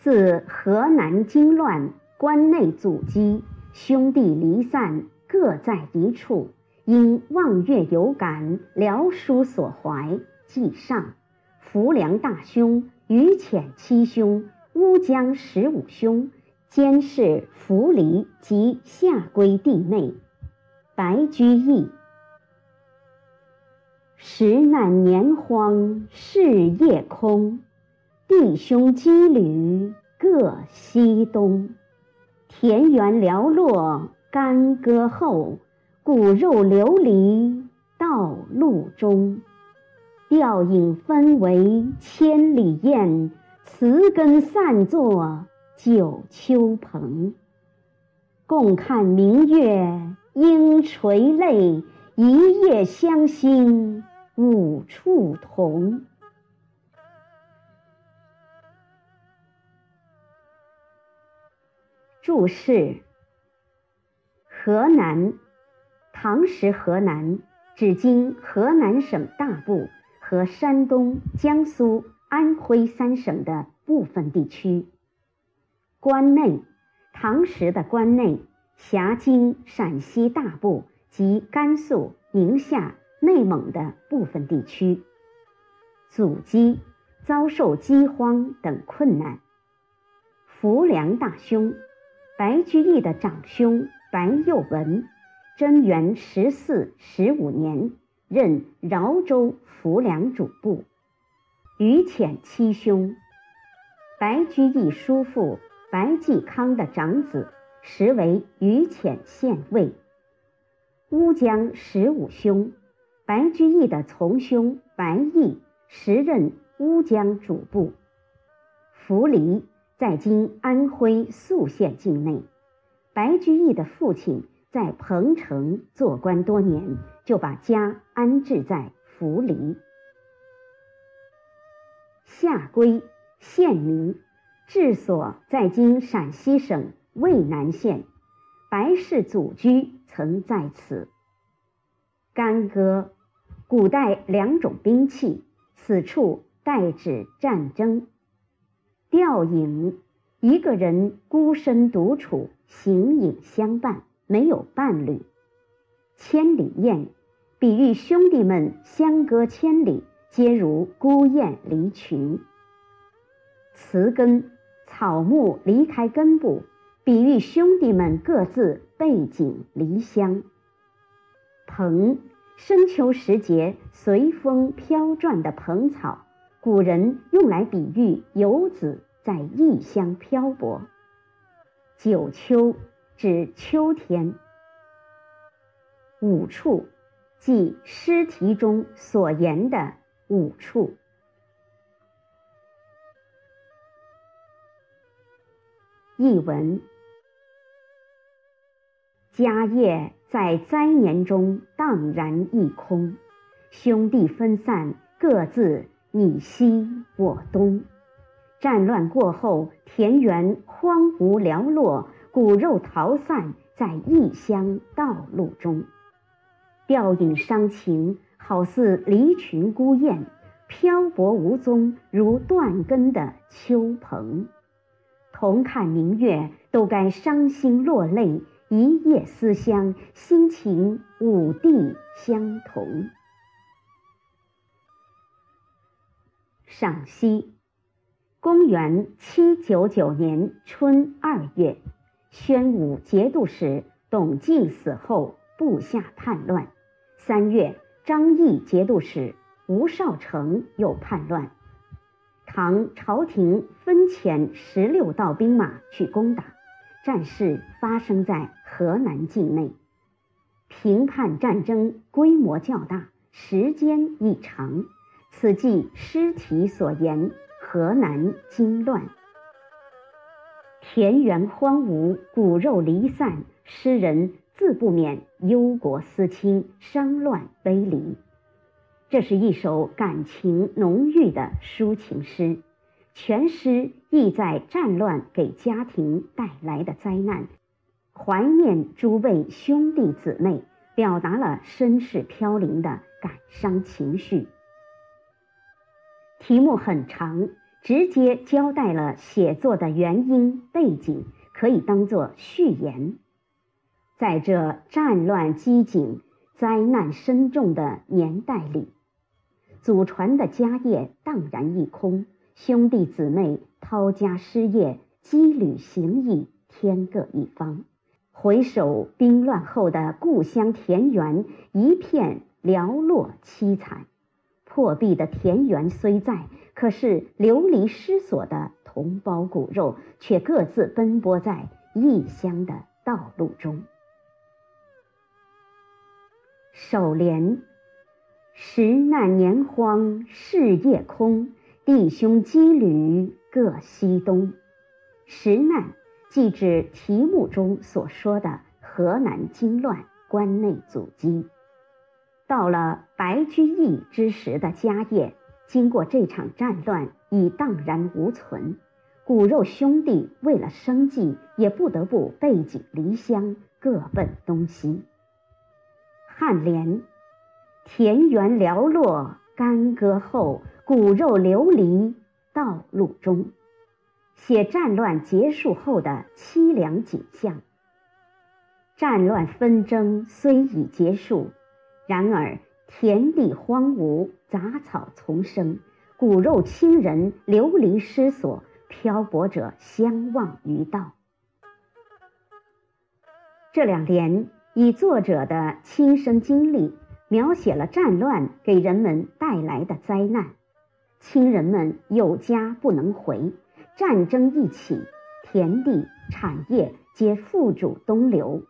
自河南经乱，关内阻击，兄弟离散，各在一处。因望月有感，聊书所怀，记上。浮梁大兄，于潜七兄，乌江十五兄，监视浮离及下归弟妹。白居易。时难年荒事业空，弟兄羁旅各西东。田园寥落干戈后。骨肉流离道路中，吊影分为千里雁，词根散作九秋蓬。共看明月应垂泪，一夜相心五处同。注释：河南。唐时河南指今河南省大部和山东、江苏、安徽三省的部分地区。关内，唐时的关内辖今陕西大部及甘肃、宁夏、内蒙的部分地区。阻击，遭受饥荒等困难。浮梁大兄，白居易的长兄白幼文。贞元十四、十五年，任饶州浮梁主簿。于潜七兄，白居易叔父白季康的长子，实为于潜县尉。乌江十五兄，白居易的从兄白毅，时任乌江主簿。扶离在今安徽宿县境内，白居易的父亲。在彭城做官多年，就把家安置在扶离。下归县名，治所在今陕西省渭南县，白氏祖居曾在此。干戈，古代两种兵器，此处代指战争。吊影，一个人孤身独处，形影相伴。没有伴侣，千里雁，比喻兄弟们相隔千里，皆如孤雁离群。词根，草木离开根部，比喻兄弟们各自背井离乡。蓬，深秋时节随风飘转的蓬草，古人用来比喻游子在异乡漂泊。九秋。指秋天，五处，即诗题中所言的五处。译文：家业在灾年中荡然一空，兄弟分散，各自你西我东。战乱过后，田园荒芜寥落。骨肉逃散在异乡道路中，吊影伤情，好似离群孤雁，漂泊无踪，如断根的秋蓬。同看明月，都该伤心落泪，一夜思乡，心情五地相同。赏析：公元七九九年春二月。宣武节度使董敬死后，部下叛乱。三月，张毅节度使吴少成又叛乱。唐朝廷分遣十六道兵马去攻打，战事发生在河南境内。平叛战争规模较大，时间亦长。此即诗题所言：河南惊乱。田园荒芜，骨肉离散，诗人自不免忧国思亲，伤乱悲离。这是一首感情浓郁的抒情诗，全诗意在战乱给家庭带来的灾难，怀念诸位兄弟姊妹，表达了身世飘零的感伤情绪。题目很长，直接交代了写作的原因背景，可以当作序言。在这战乱饥馑、灾难深重的年代里，祖传的家业荡然一空，兄弟姊妹抛家失业，羁旅行役，天各一方。回首兵乱后的故乡田园，一片寥落凄惨。破壁的田园虽在，可是流离失所的同胞骨肉却各自奔波在异乡的道路中。首联：时难年荒事业空，弟兄羁旅各西东。时难，即指题目中所说的河南经乱、关内阻击。到了白居易之时的家业，经过这场战乱，已荡然无存。骨肉兄弟为了生计，也不得不背井离乡，各奔东西。颔联：田园寥落干戈后，骨肉流离道路中，写战乱结束后的凄凉景象。战乱纷争虽已结束，然而田地荒芜，杂草丛生，骨肉亲人流离失所，漂泊者相忘于道。这两联。以作者的亲身经历描写了战乱给人们带来的灾难，亲人们有家不能回，战争一起，田地产业皆付诸东流，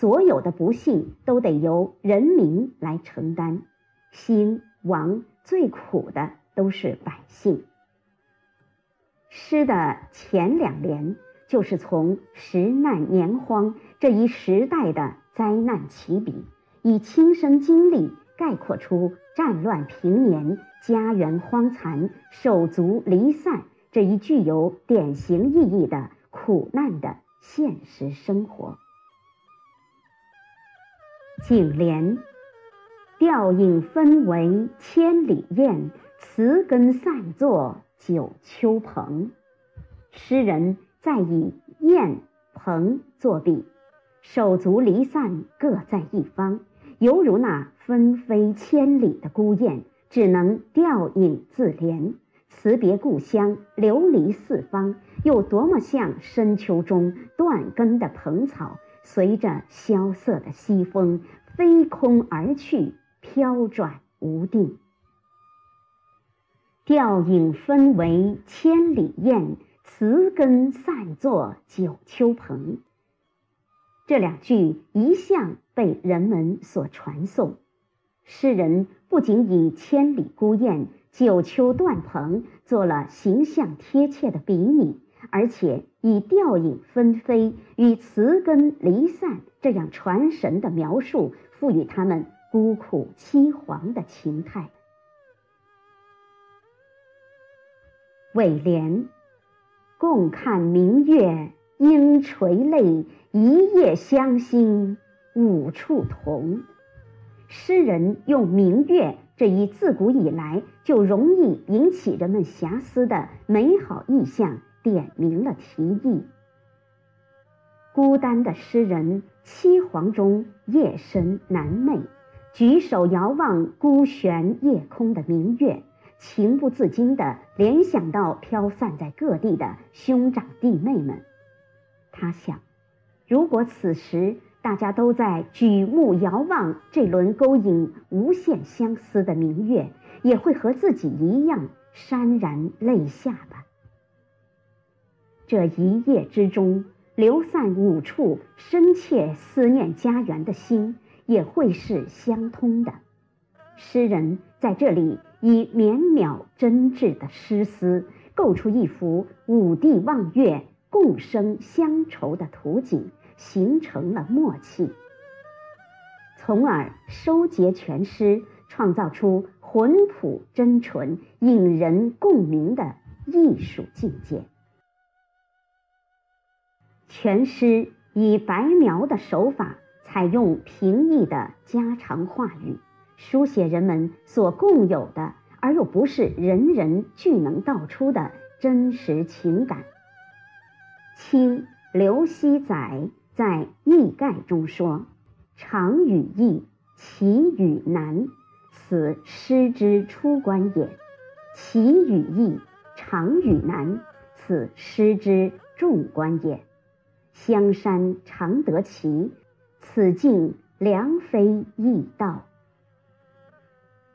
所有的不幸都得由人民来承担，兴亡最苦的都是百姓。诗的前两联就是从时难年荒这一时代的。灾难起笔，以亲身经历概括出战乱平年、家园荒残、手足离散这一具有典型意义的苦难的现实生活。颈联：吊影分为千里雁，词根散作九秋蓬。诗人在以雁、蓬作比。手足离散，各在一方，犹如那分飞千里的孤雁，只能吊影自怜，辞别故乡，流离四方。又多么像深秋中断根的蓬草，随着萧瑟的西风飞空而去，飘转无定。吊影分为千里雁，词根散作九秋蓬。这两句一向被人们所传颂，诗人不仅以千里孤雁、九秋断蓬做了形象贴切的比拟，而且以吊影分飞与词根离散这样传神的描述，赋予他们孤苦凄惶的情态。尾联：共看明月。应垂泪，一夜相心五处同。诗人用明月这一自古以来就容易引起人们遐思的美好意象，点明了题意。孤单的诗人凄惶中夜深难寐，举手遥望孤悬夜空的明月，情不自禁地联想到飘散在各地的兄长弟妹们。他想，如果此时大家都在举目遥望这轮勾引无限相思的明月，也会和自己一样潸然泪下吧。这一夜之中流散五处深切思念家园的心，也会是相通的。诗人在这里以绵渺真挚的诗思，构出一幅五帝望月。共生乡愁的图景形成了默契，从而收结全诗，创造出浑朴真纯、引人共鸣的艺术境界。全诗以白描的手法，采用平易的家常话语，书写人们所共有的而又不是人人俱能道出的真实情感。清刘熙载在《易概》中说：“常与易，其与难，此诗之出关也；其与易，常与难，此诗之众关也。香山常得其，此境良非易道。”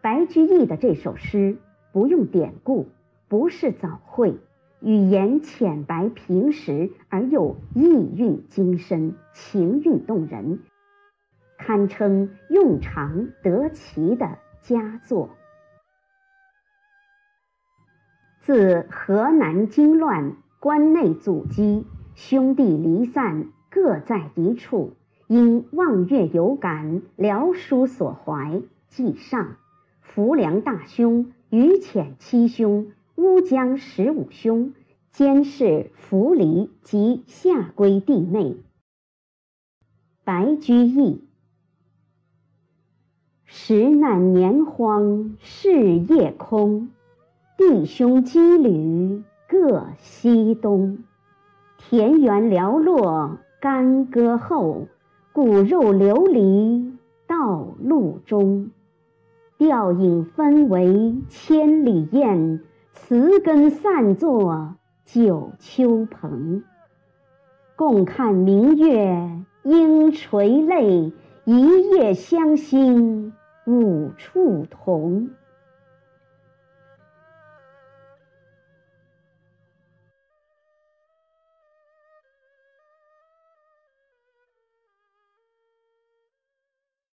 白居易的这首诗不用典故，不是早会，语言浅白平实而又意蕴精深，情韵动人，堪称用常得其的佳作。自河南经乱，关内阻击，兄弟离散，各在一处，因望月有感，聊书所怀，记上。浮梁大兄、于潜七兄、乌江十五兄，监视扶离及下归弟妹。白居易：时难年荒事业空，弟兄羁旅各西东。田园寥落干戈后，骨肉流离道路中。吊影分为千里雁，词根散作九秋蓬。共看明月应垂泪，一夜相心五处同。